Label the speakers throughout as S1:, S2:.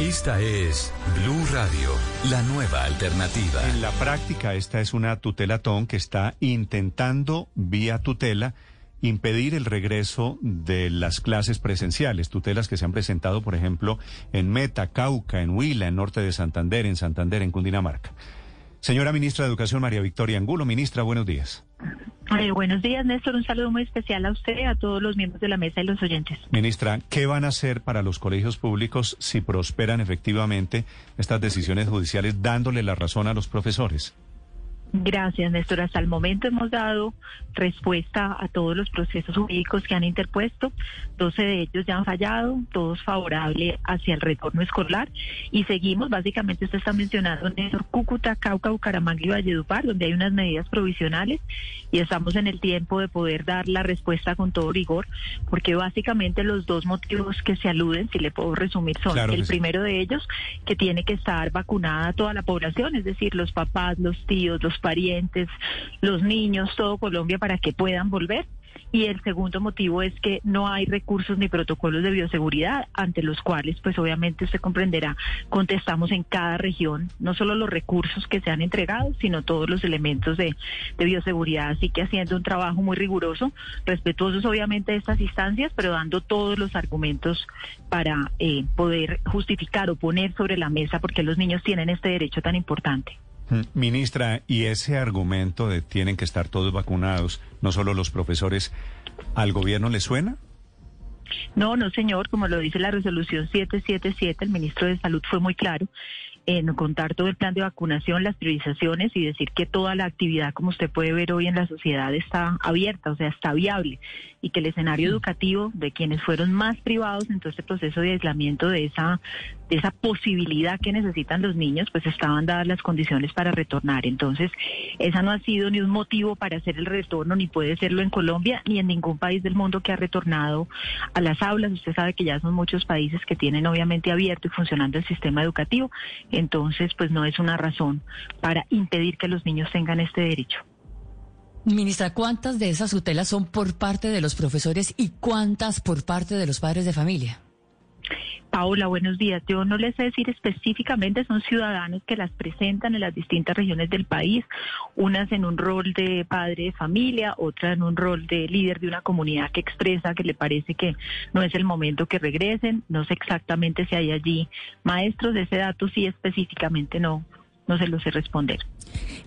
S1: Esta es Blue Radio, la nueva alternativa.
S2: En la práctica, esta es una tutelatón que está intentando, vía tutela, impedir el regreso de las clases presenciales, tutelas que se han presentado, por ejemplo, en Meta, Cauca, en Huila, en Norte de Santander, en Santander, en Cundinamarca. Señora Ministra de Educación, María Victoria Angulo. Ministra, buenos días.
S3: Eh, buenos días, Néstor. Un saludo muy especial a usted, a todos los miembros de la mesa y los oyentes.
S2: Ministra, ¿qué van a hacer para los colegios públicos si prosperan efectivamente estas decisiones judiciales dándole la razón a los profesores?
S3: Gracias, Néstor. Hasta el momento hemos dado respuesta a todos los procesos jurídicos que han interpuesto. 12 de ellos ya han fallado, todos favorables hacia el retorno escolar. Y seguimos, básicamente usted está mencionando, Néstor, Cúcuta, Cauca, Bucaramanga y Valledupar, donde hay unas medidas provisionales y estamos en el tiempo de poder dar la respuesta con todo rigor, porque básicamente los dos motivos que se aluden, si le puedo resumir, son
S2: Claro
S3: el
S2: sí.
S3: primero de ellos, que tiene que estar vacunada toda la población, es decir, los papás, los tíos, los parientes, los niños, todo Colombia para que puedan volver. Y el segundo motivo es que no hay recursos ni protocolos de bioseguridad ante los cuales, pues obviamente usted comprenderá, contestamos en cada región, no solo los recursos que se han entregado, sino todos los elementos de, bioseguridad. Así que haciendo un trabajo muy riguroso, respetuosos obviamente de estas instancias, pero dando todos los argumentos para eh, poder justificar o poner sobre la mesa porque los niños tienen este derecho tan importante.
S2: Mm, Ministra, y ese argumento de tienen que estar todos vacunados, no solo los profesores, ¿al gobierno le suena?
S3: No, no, señor, como lo dice la resolución 777, el ministro de Salud fue muy claro en contar todo el plan de vacunación, las priorizaciones y decir que toda la actividad, como usted puede ver hoy en la sociedad, está abierta, o sea, está viable y que el escenario educativo de quienes fueron más privados en todo este proceso de aislamiento de esa de esa posibilidad que necesitan los niños, pues estaban dadas las condiciones para retornar. Entonces, esa no ha sido ni un motivo para hacer el retorno, ni puede serlo en Colombia, ni en ningún país del mundo que ha retornado a las aulas. Usted sabe que ya son muchos países que tienen obviamente abierto y funcionando el sistema educativo. Entonces, pues no es una razón para impedir que los niños tengan este derecho.
S4: Ministra, ¿cuántas de esas tutelas son por parte de los profesores y cuántas por parte de los padres de familia?
S3: Paola, buenos días. Yo no les sé decir específicamente, son ciudadanos que las presentan en las distintas regiones del país, unas en un rol de padre de familia, otras en un rol de líder de una comunidad que expresa que le parece que no es el momento que regresen. No sé exactamente si hay allí maestros de ese dato, sí específicamente no, no se lo sé responder.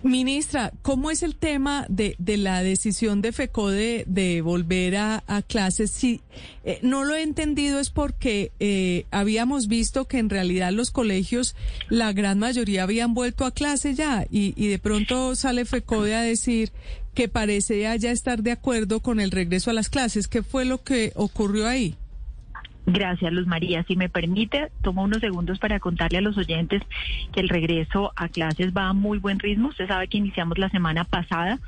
S5: Ministra, ¿cómo es el tema de, de la decisión de FECODE de volver a, clases? Si eh, no lo he entendido es porque eh, habíamos visto que en realidad los colegios, la gran mayoría habían vuelto a clase ya y, y de pronto sale FECODE a decir que parece ya estar de acuerdo con el regreso a las clases. ¿Qué fue lo que ocurrió ahí?
S3: Gracias, Luz María. Si me permite, tomo unos segundos para contarle a los oyentes que el regreso a clases va a muy buen ritmo. Usted sabe que iniciamos la semana pasada.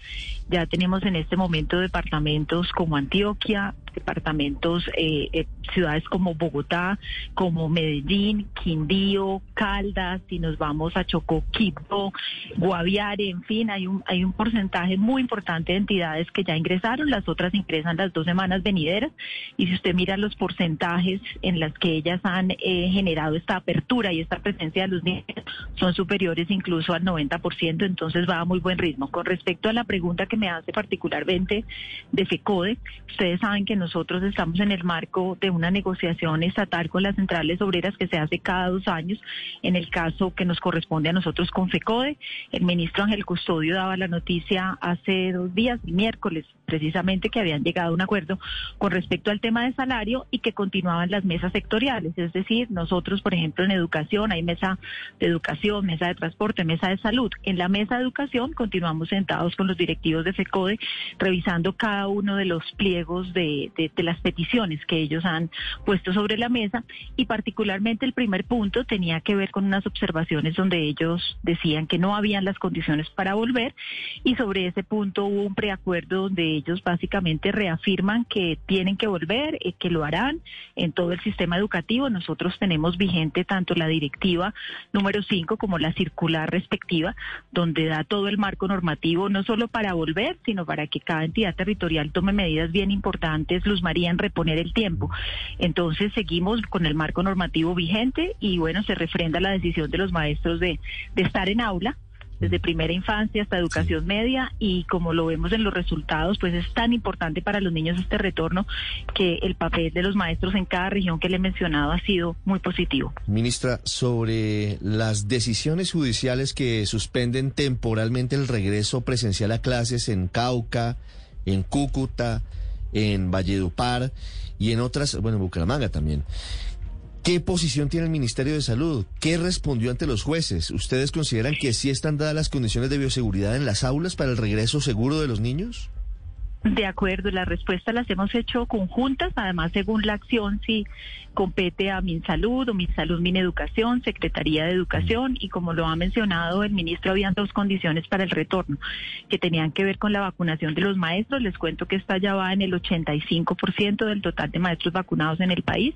S3: Ya tenemos en este momento departamentos como Antioquia, departamentos, eh, eh, ciudades como Bogotá, como Medellín, Quindío, Caldas, si nos vamos a Chocó, Quibdó, Guaviare, en fin, hay un, hay un porcentaje muy importante de entidades que ya ingresaron, las otras ingresan las dos semanas venideras, y si usted mira los porcentajes en las que ellas han eh, generado esta apertura y esta presencia de los niños, son superiores incluso al 90%, entonces va a muy buen ritmo. Con respecto a la pregunta que me hace particularmente de FECODE, ustedes saben que nosotros estamos en el marco de una negociación estatal con las centrales obreras que se hace cada dos años. En el caso que nos corresponde a nosotros con FECODE, el ministro Ángel Custodio daba la noticia hace dos días, miércoles, precisamente, que habían llegado a un acuerdo con respecto al tema de salario y que continuaban las mesas sectoriales, es decir, nosotros, por ejemplo, en educación hay mesa de educación, mesa de transporte, mesa de salud. En la mesa de educación continuamos sentados con los directivos de FECODE revisando cada uno de los pliegos de las peticiones que ellos han puesto sobre la mesa y particularmente el primer punto tenía que ver con unas observaciones donde ellos decían que no habían las condiciones para volver y sobre ese punto hubo un preacuerdo donde ellos básicamente reafirman que tienen que volver, eh, que lo harán en todo el sistema educativo. Nosotros tenemos vigente tanto la directiva número 5 como la circular respectiva, donde da todo el marco normativo, no solo para volver, sino para que cada entidad territorial tome medidas bien importantes, Luz María, en reponer el tiempo. Entonces seguimos con el marco normativo vigente y bueno, se refrenda la decisión de los maestros de, de estar en aula desde primera infancia hasta educación media y como lo vemos en los resultados, pues es tan importante para los niños este retorno que el papel de los maestros en cada región que le he mencionado ha sido muy positivo.
S6: Ministra, sobre las decisiones judiciales que suspenden temporalmente el regreso presencial a clases en Cauca, en Cúcuta, en Valledupar y en otras, bueno, en Bucaramanga también. ¿Qué posición tiene el Ministerio de Salud? ¿Qué respondió ante los jueces? ¿Ustedes consideran que sí están dadas las condiciones de bioseguridad en las aulas para el regreso seguro de los niños?
S3: De acuerdo, las respuestas las hemos hecho conjuntas, además según la acción si compete a MinSalud o MinSalud Mineducación, Secretaría de Educación y como lo ha mencionado el ministro, habían dos condiciones para el retorno que tenían que ver con la vacunación de los maestros. Les cuento que esta ya va en el 85% del total de maestros vacunados en el país.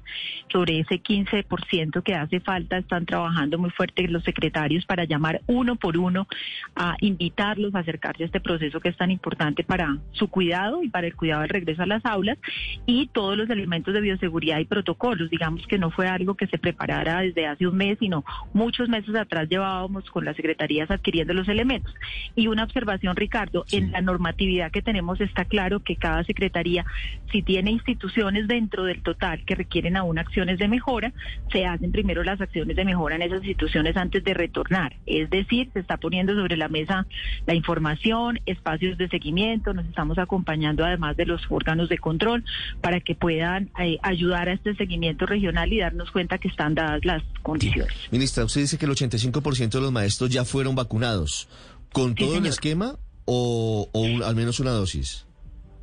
S3: Sobre ese 15% que hace falta están trabajando muy fuerte los secretarios para llamar uno por uno a invitarlos a acercarse a este proceso que es tan importante para su cuidado y para el cuidado del regreso a las aulas y todos los elementos de bioseguridad y protocolos. Digamos que no fue algo que se preparara desde hace un mes, sino muchos meses atrás llevábamos con las secretarías adquiriendo los elementos. Y una observación, Ricardo, en la normatividad que tenemos está claro que cada secretaría, si tiene instituciones dentro del total que requieren aún acciones de mejora, se hacen primero las acciones de mejora en esas instituciones antes de retornar. Es decir, se está poniendo sobre la mesa la información, espacios de seguimiento, nos estamos acompañando acompañando además de los órganos de control para que puedan eh, ayudar a este seguimiento regional y darnos cuenta que están dadas las condiciones.
S6: Ministra, usted dice que el 85% de los maestros ya fueron vacunados. ¿Con
S3: Sí,
S6: todo el
S3: señor.
S6: esquema o, o un- al menos una dosis?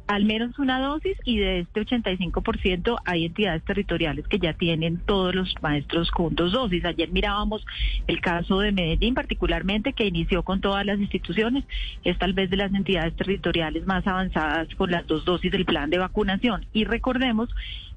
S3: Al menos una dosis y de este 85% hay entidades territoriales que ya tienen todos los maestros con dos dosis. Ayer mirábamos el caso de Medellín particularmente que inició con todas las instituciones, es tal vez de las entidades territoriales más avanzadas con las dos dosis del plan de vacunación. Y recordemos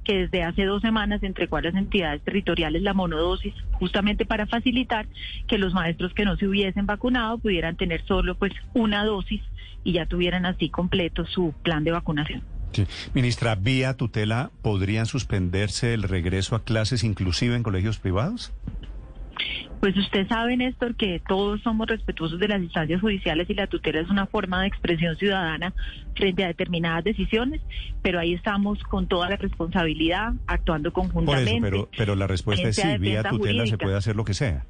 S3: que desde hace dos semanas entregó a las entidades territoriales la monodosis justamente para facilitar que los maestros que no se hubiesen vacunado pudieran tener solo pues una dosis y ya tuvieran así completo su plan de vacunación.
S2: Sí. Ministra, vía tutela, ¿podrían suspenderse el regreso a clases inclusive en colegios privados?
S3: Pues usted sabe, Néstor, que todos somos respetuosos de las instancias judiciales y la tutela es una forma de expresión ciudadana frente a determinadas decisiones, pero ahí estamos con toda la responsabilidad, actuando
S2: Por
S3: conjuntamente.
S2: eso, pero, pero la respuesta es sí, vía tutela se puede hacer lo que sea.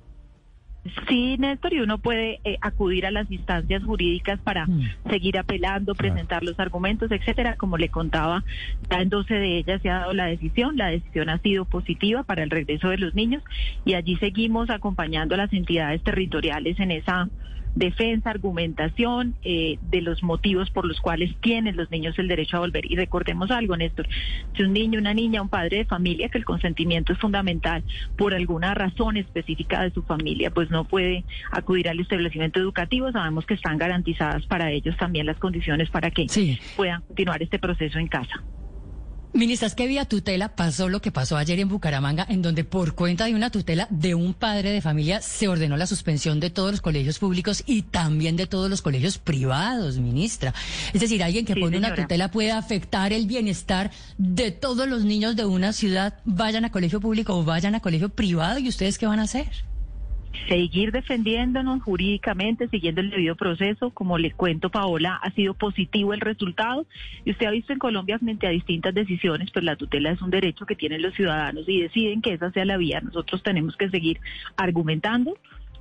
S3: Sí, Néstor, y uno puede eh, acudir a las instancias jurídicas para
S4: Mm.
S3: seguir apelando,
S2: Claro.
S3: presentar los argumentos, etcétera. Como le contaba, ya en 12 de ellas se ha dado la decisión. La decisión ha sido positiva para el regreso de los niños y allí seguimos acompañando a las entidades territoriales en esa defensa, argumentación eh, de los motivos por los cuales tienen los niños el derecho a volver. Y recordemos algo, Néstor, si un niño, una niña, un padre de familia, que el consentimiento es fundamental por alguna razón específica de su familia, pues no puede acudir al establecimiento educativo. Sabemos que están garantizadas para ellos también las condiciones para que
S4: Sí.
S3: puedan continuar este proceso en casa.
S4: Ministra, es que vía tutela pasó lo que pasó ayer en Bucaramanga, en donde por cuenta de una tutela de un padre de familia se ordenó la suspensión de todos los colegios públicos y también de todos los colegios privados, ministra. Es decir, alguien que
S3: Sí,
S4: pone una tutela puede afectar el bienestar de todos los niños de una ciudad, vayan a colegio público o vayan a colegio privado, ¿y ustedes qué van a hacer?
S3: Seguir defendiéndonos jurídicamente, siguiendo el debido proceso. Como le cuento, Paola, ha sido positivo el resultado. Y usted ha visto en Colombia, frente a distintas decisiones, pues la tutela es un derecho que tienen los ciudadanos y deciden que esa sea la vía. Nosotros tenemos que seguir argumentando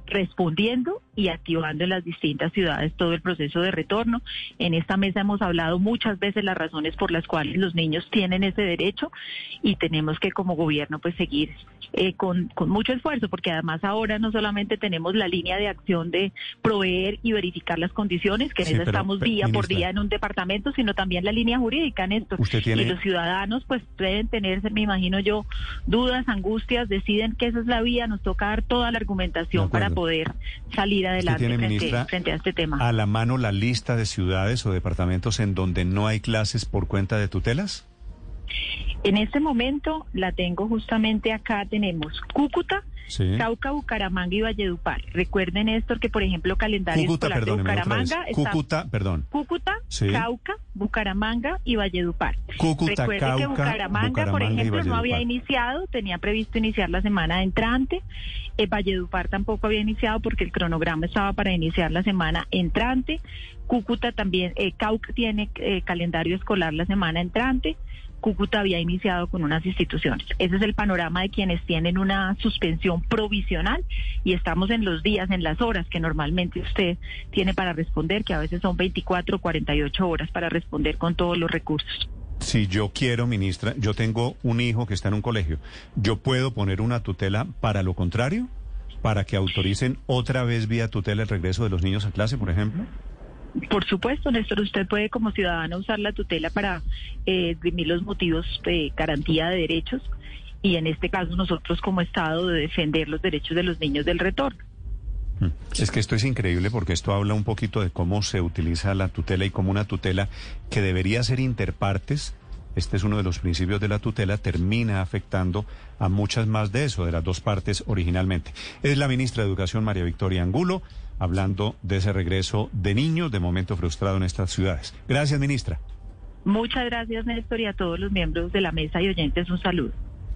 S3: respondiendo y activando en las distintas ciudades todo el proceso de retorno. En esta mesa hemos hablado muchas veces las razones por las cuales los niños tienen ese derecho y tenemos que como gobierno pues seguir eh, con, con mucho esfuerzo, porque además ahora no solamente tenemos la línea de acción de proveer y verificar las condiciones, que en
S2: Sí,
S3: esa
S2: pero,
S3: estamos
S2: pe-
S3: día por día en un departamento, sino también la línea jurídica en esto.
S2: Usted tiene-
S3: Y los ciudadanos pues pueden tener, me imagino yo, dudas, angustias, deciden que esa es la vía, nos toca dar toda la argumentación para poder salir adelante
S2: tiene,
S3: frente,
S2: ministra,
S3: frente a este tema.
S2: ¿A la mano la lista de ciudades o departamentos en donde no hay clases por cuenta de tutelas?
S3: En este momento la tengo justamente acá, tenemos Cúcuta,
S2: Sí.
S3: Cauca, Bucaramanga y Valledupar. Recuerden, Néstor, que por ejemplo calendario
S2: Cúcuta,
S3: escolar de. Bucaramanga está
S2: Cúcuta, perdón.
S3: Cúcuta,
S2: Sí.
S3: Cauca, Bucaramanga y Valledupar.
S2: Cúcuta,
S3: Recuerde que
S2: Cauca,
S3: Bucaramanga, por
S2: Bucaramanga y
S3: ejemplo, no había iniciado, tenía previsto iniciar la semana entrante. Eh, Valledupar tampoco había iniciado porque el cronograma estaba para iniciar la semana entrante. Cúcuta también, eh, Cauca tiene eh, calendario escolar la semana entrante. Cúcuta había iniciado con unas instituciones. Ese es el panorama de quienes tienen una suspensión provisional y estamos en los días, en las horas que normalmente usted tiene para responder, que a veces son 24 o 48 horas para responder con todos los recursos.
S2: Si yo quiero, ministra, yo tengo un hijo que está en un colegio, ¿yo puedo poner una tutela para lo contrario? ¿Para que autoricen otra vez vía tutela el regreso de los niños a clase, por ejemplo?
S3: Por supuesto, Néstor, usted puede como ciudadano usar la tutela para eh, esgrimir los motivos de garantía de derechos y en este caso nosotros como Estado de defender los derechos de los niños del retorno.
S2: Mm. Es que esto es increíble porque esto habla un poquito de cómo se utiliza la tutela y cómo una tutela que debería ser interpartes, este es uno de los principios de la tutela, termina afectando a muchas más de eso, de las dos partes originalmente. Es la ministra de Educación, María Victoria Angulo, hablando de ese regreso de niños de momento frustrado en estas ciudades. Gracias, ministra.
S3: Muchas gracias, Néstor, y a todos los miembros de la mesa y oyentes un saludo.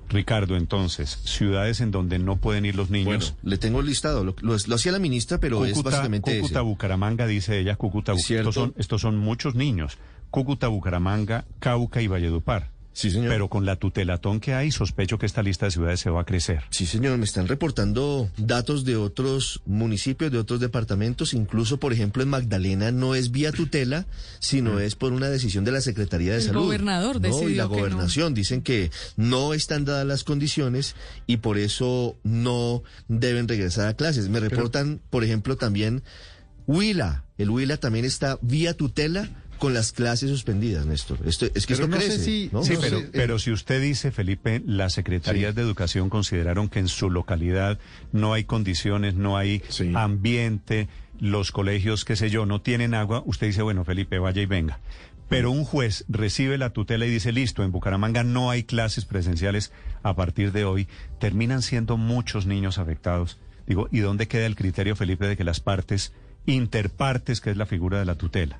S2: Ricardo, entonces, ciudades en donde no pueden ir los
S6: Bueno,
S2: niños.
S6: le tengo listado. Lo, lo- lo hacía la ministra, pero es
S2: Cúcuta,
S6: básicamente
S2: Cúcuta,
S6: ese.
S2: Bucaramanga, dice ella, Cúcuta, Bu-
S6: Cierto.
S2: estos son, estos son muchos niños. Cúcuta, Bucaramanga, Cauca y Valledupar.
S6: Sí, señor.
S2: Pero con la tutelatón que hay, sospecho que esta lista de ciudades se va a crecer.
S6: Sí, señor, me están reportando datos de otros municipios, de otros departamentos, incluso, por ejemplo, en Magdalena no es vía tutela, sino es por una decisión de la Secretaría de
S5: El
S6: Salud.
S5: gobernador
S6: ¿no? Y
S5: decidió
S6: la
S5: que no.
S6: gobernación dicen que no están dadas las condiciones y por eso no deben regresar a clases. Me reportan, por ejemplo, también Huila. El Huila también está vía tutela con las clases suspendidas, Néstor. Esto, es que
S7: Pero
S6: esto
S7: no sé
S6: crece.
S7: si-
S6: ¿no?
S2: Sí,
S7: No
S2: pero,
S7: sé,
S2: pero si usted dice, Felipe, las secretarías de educación consideraron que en su localidad no hay condiciones, no hay
S7: Sí.
S2: ambiente, los colegios, qué sé yo, no tienen agua, usted dice, bueno, Felipe, vaya y venga. Pero un juez recibe la tutela y dice, listo, en Bucaramanga no hay clases presenciales a partir de hoy, terminan siendo muchos niños afectados. Digo, ¿y dónde queda el criterio, Felipe, de que las partes, interpartes, que es la figura de la tutela?